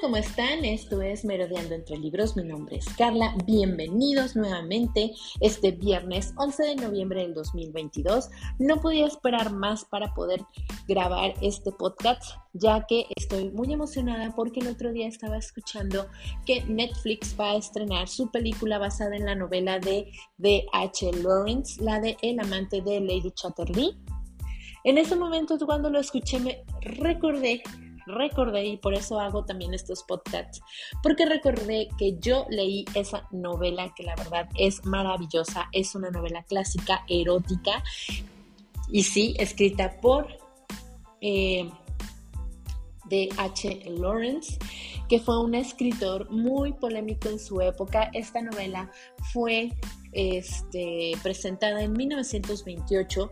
¿cómo están? Esto es Merodeando entre Libros. Mi nombre es Carla. Bienvenidos nuevamente este viernes 11 de noviembre del 2022. No podía esperar más para poder grabar este podcast, ya que estoy muy emocionada porque el otro día estaba escuchando que Netflix va a estrenar su película basada en la novela de D.H. Lawrence, la de El amante de Lady Chatterley. En ese momento, cuando lo escuché, me recordé recordé y por eso hago también estos podcasts, porque recordé que yo leí esa novela que la verdad es maravillosa, es una novela clásica, erótica y sí, escrita por eh, D.H. Lawrence, que fue un escritor muy polémico en su época. Esta novela fue este, presentada en 1928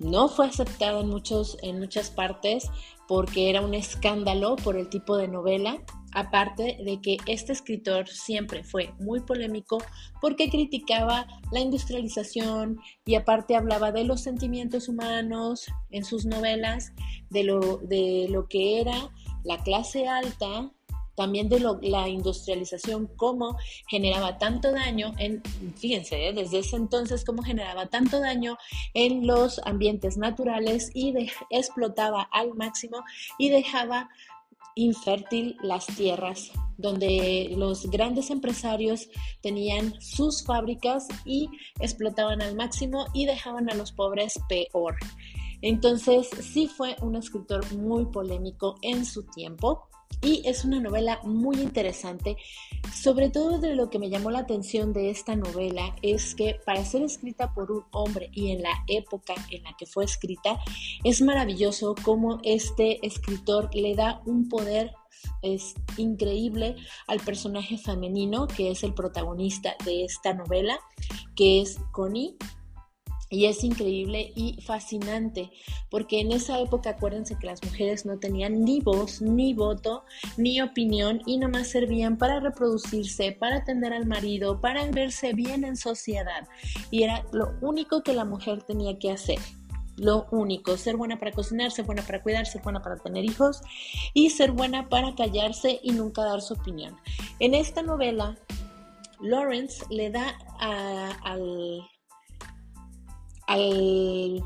no fue aceptada en, muchos, en muchas partes porque era un escándalo por el tipo de novela, aparte de que este escritor siempre fue muy polémico porque criticaba la industrialización y aparte hablaba de los sentimientos humanos en sus novelas, de lo, de lo que era la clase alta también de la industrialización, cómo generaba tanto daño en, fíjense, ¿eh? desde ese entonces, cómo generaba tanto daño en los ambientes naturales y explotaba al máximo y dejaba infértil las tierras, donde los grandes empresarios tenían sus fábricas y explotaban al máximo y dejaban a los pobres peor. Entonces sí fue un escritor muy polémico en su tiempo y es una novela muy interesante. Sobre todo de lo que me llamó la atención de esta novela es que para ser escrita por un hombre y en la época en la que fue escrita, es maravilloso cómo este escritor le da un poder es increíble al personaje femenino que es el protagonista de esta novela, que es Connie, y es increíble y fascinante, porque en esa época acuérdense que las mujeres no tenían ni voz, ni voto, ni opinión y nomás servían para reproducirse, para atender al marido, para verse bien en sociedad. Y era lo único que la mujer tenía que hacer. Lo único, ser buena para cocinar, ser buena para cuidar, ser buena para tener hijos y ser buena para callarse y nunca dar su opinión. En esta novela, Lawrence le da al al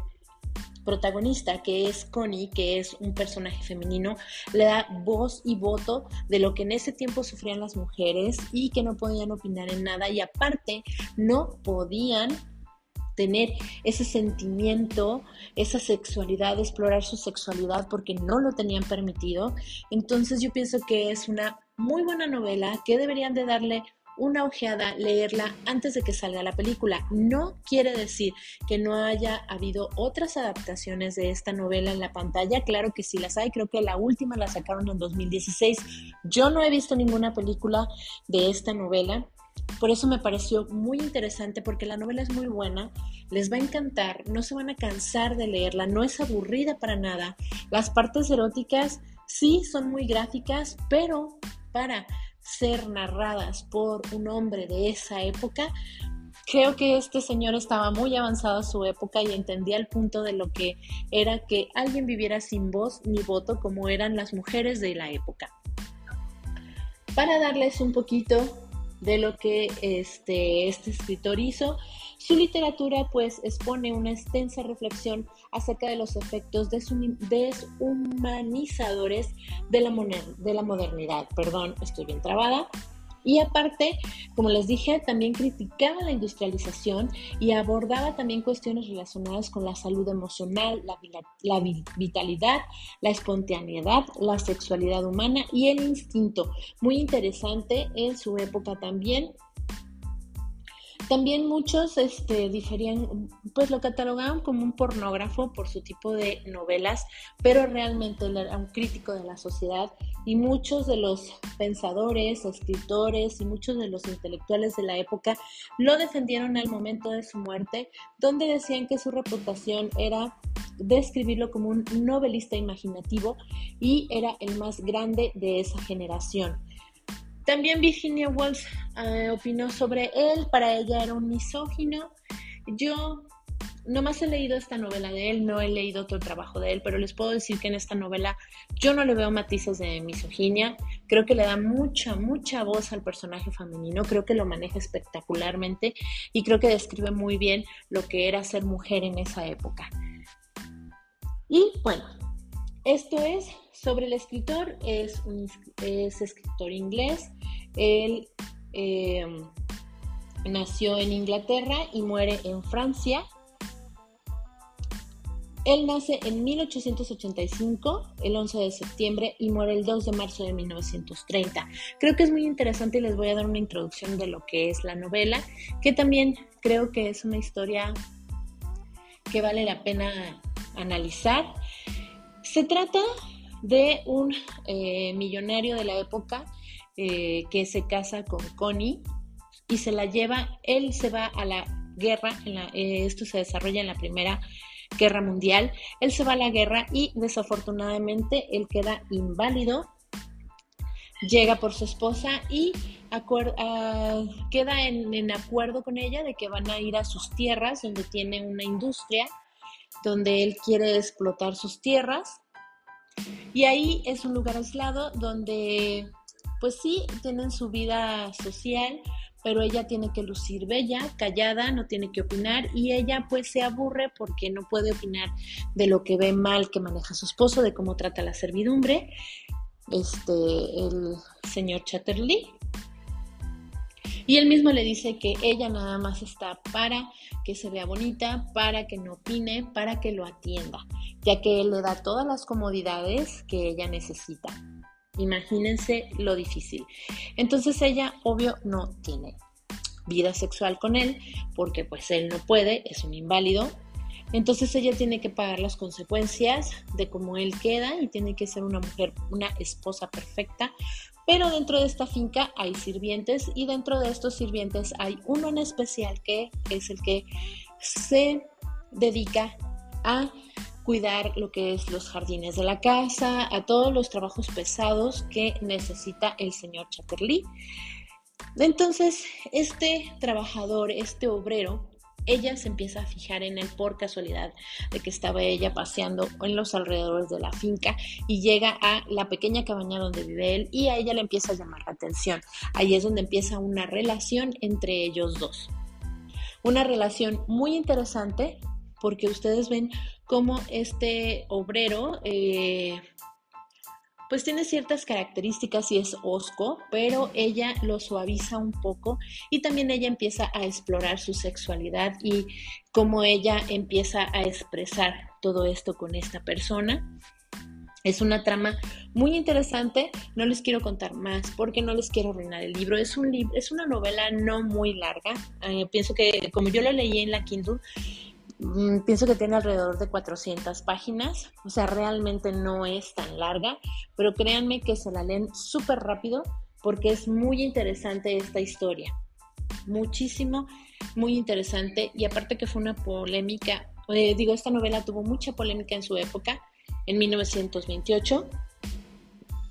protagonista, que es Connie, que es un personaje femenino, le da voz y voto de lo que en ese tiempo sufrían las mujeres y que no podían opinar en nada y aparte no podían tener ese sentimiento, esa sexualidad, explorar su sexualidad porque no lo tenían permitido. Entonces yo pienso que es una muy buena novela que deberían de darle una ojeada, leerla antes de que salga la película. No quiere decir que no haya habido otras adaptaciones de esta novela en la pantalla. Claro que sí las hay. Creo que la última la sacaron en 2016. Yo no he visto ninguna película de esta novela. Por eso me pareció muy interesante porque la novela es muy buena, les va a encantar, no se van a cansar de leerla, no es aburrida para nada. Las partes eróticas sí son muy gráficas, pero para ser narradas por un hombre de esa época, creo que este señor estaba muy avanzado a su época y entendía el punto de lo que era que alguien viviera sin voz ni voto como eran las mujeres de la época. Para darles un poquito de lo que este, este escritor hizo, su literatura pues expone una extensa reflexión acerca de los efectos deshumanizadores de la, de la modernidad. Perdón, estoy bien trabada. Y aparte, como les dije, también criticaba la industrialización y abordaba también cuestiones relacionadas con la salud emocional, la, la, vitalidad, la espontaneidad, la sexualidad humana y el instinto. Muy interesante en su época también. También muchos este, diferían, pues lo catalogaban como un pornógrafo por su tipo de novelas, pero realmente era un crítico de la sociedad y muchos de los pensadores, escritores y muchos de los intelectuales de la época lo defendieron al momento de su muerte, donde decían que su reputación era describirlo como un novelista imaginativo y era el más grande de esa generación. También Virginia Woolf eh, opinó sobre él, para ella era un misógino. Yo nomás he leído esta novela de él, no he leído otro trabajo de él, pero les puedo decir que en esta novela yo no le veo matices de misoginia, creo que le da mucha, mucha voz al personaje femenino, creo que lo maneja espectacularmente y creo que describe muy bien lo que era ser mujer en esa época. Y bueno, esto es sobre el escritor, es, escritor inglés, él... Eh, nació en Inglaterra y muere en Francia él nace en 1885, el 11 de septiembre, y muere el 2 de marzo de 1930. Creo que es muy interesante y les voy a dar una introducción de lo que es la novela, que también creo que es una historia que vale la pena analizar. Se trata de un eh, millonario de la época eh, que se casa con Connie y se la lleva, él se va a la guerra, eh, esto se desarrolla en la primera guerra mundial. Él se va a la guerra y desafortunadamente él queda inválido. Llega por su esposa y ah, queda en, acuerdo con ella de que van a ir a sus tierras donde tiene una industria, donde él quiere explotar sus tierras. Y ahí es un lugar aislado donde, pues sí, tienen su vida social, pero ella tiene que lucir bella, callada, no tiene que opinar y ella pues se aburre porque no puede opinar de lo que ve mal que maneja su esposo, de cómo trata la servidumbre, este, el señor Chatterley. Y él mismo le dice que ella nada más está para que se vea bonita, para que no opine, para que lo atienda, ya que le da todas las comodidades que ella necesita. Imagínense lo difícil. Entonces ella, obvio, no tiene vida sexual con él porque pues él no puede, es un inválido. Entonces ella tiene que pagar las consecuencias de cómo él queda y tiene que ser una mujer, una esposa perfecta. Pero dentro de esta finca hay sirvientes y dentro de estos sirvientes hay uno en especial que es el que se dedica a cuidar lo que es los jardines de la casa, a todos los trabajos pesados que necesita el señor Chatterley. Entonces, este trabajador, este obrero, ella se empieza a fijar en él por casualidad de que estaba ella paseando en los alrededores de la finca y llega a la pequeña cabaña donde vive él y a ella le empieza a llamar la atención. Ahí es donde empieza una relación entre ellos dos. Una relación muy interesante porque ustedes ven cómo este obrero eh, pues tiene ciertas características y es osco, pero ella lo suaviza un poco y también ella empieza a explorar su sexualidad y cómo ella empieza a expresar todo esto con esta persona. Es una trama muy interesante, no les quiero contar más porque no les quiero arruinar el libro. Es, un es una novela no muy larga, eh, pienso que como yo lo leí en la Kindle, pienso que tiene alrededor de 400 páginas, o sea, realmente no es tan larga, pero créanme que se la leen súper rápido porque es muy interesante esta historia, muchísimo, muy interesante y aparte que fue una polémica, eh, digo, esta novela tuvo mucha polémica en su época, en 1928,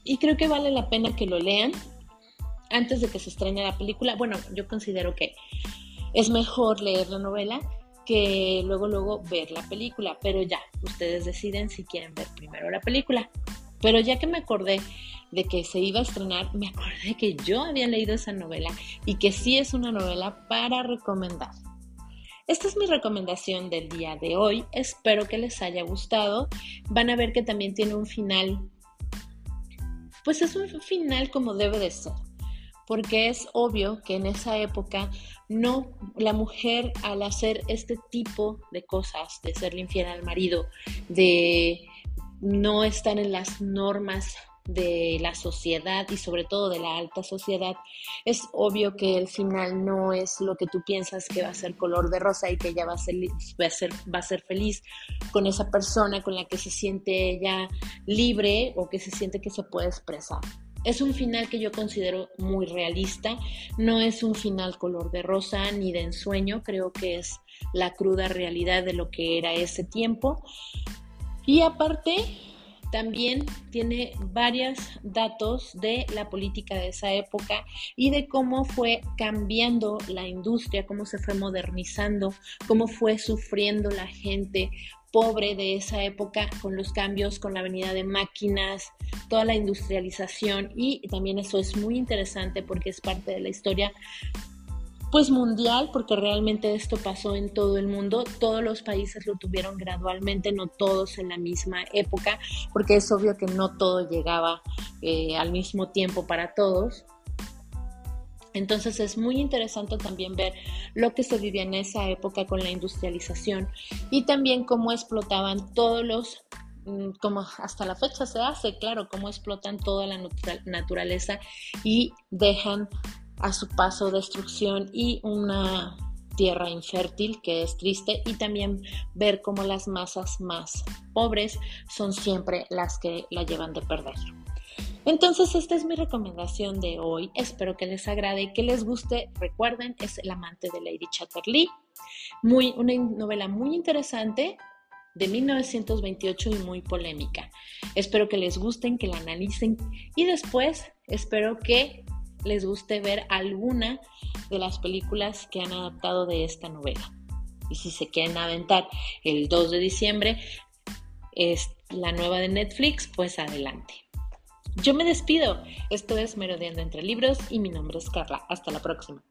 y creo que vale la pena que lo lean antes de que se estrene la película. Bueno, yo considero que es mejor leer la novela que luego, luego ver la película. Pero ya, ustedes deciden si quieren ver primero la película. Pero ya que me acordé de que se iba a estrenar, me acordé que yo había leído esa novela y que sí es una novela para recomendar. Esta es mi recomendación del día de hoy. Espero que les haya gustado. Van a ver que también tiene un final. Pues es un final como debe de ser porque es obvio que en esa época no, la mujer al hacer este tipo de cosas, de serle infiel al marido, de no estar en las normas de la sociedad y sobre todo de la alta sociedad, es obvio que el final no es lo que tú piensas que va a ser color de rosa y que ella va a ser, va a ser, va a ser feliz con esa persona con la que se siente ella libre o que se siente que se puede expresar. Es un final que yo considero muy realista, no es un final color de rosa ni de ensueño, creo que es la cruda realidad de lo que era ese tiempo. Y aparte, también tiene varios datos de la política de esa época y de cómo fue cambiando la industria, cómo se fue modernizando, cómo fue sufriendo la gente pobre de esa época con los cambios, con la venida de máquinas, toda la industrialización y también eso es muy interesante porque es parte de la historia pues mundial, porque realmente esto pasó en todo el mundo, todos los países lo tuvieron gradualmente, no todos en la misma época, porque es obvio que no todo llegaba eh, al mismo tiempo para todos. Entonces es muy interesante también ver lo que se vivía en esa época con la industrialización y también cómo explotaban todos los, mm, como hasta la fecha se hace, claro, cómo explotan toda la naturaleza y dejan a su paso destrucción y una tierra infértil que es triste y también ver cómo las masas más pobres son siempre las que la llevan de perder. Entonces, esta es mi recomendación de hoy. Espero que les agrade, que les guste. Recuerden, es El amante de Lady Chatterley. Muy, una novela muy interesante de 1928 y muy polémica. Espero que les gusten, que la analicen y después espero que les guste ver alguna de las películas que han adaptado de esta novela. Y si se quieren aventar el 2 de diciembre, es la nueva de Netflix, pues adelante. Yo me despido. Esto es Merodeando entre Libros y mi nombre es Carla. Hasta la próxima.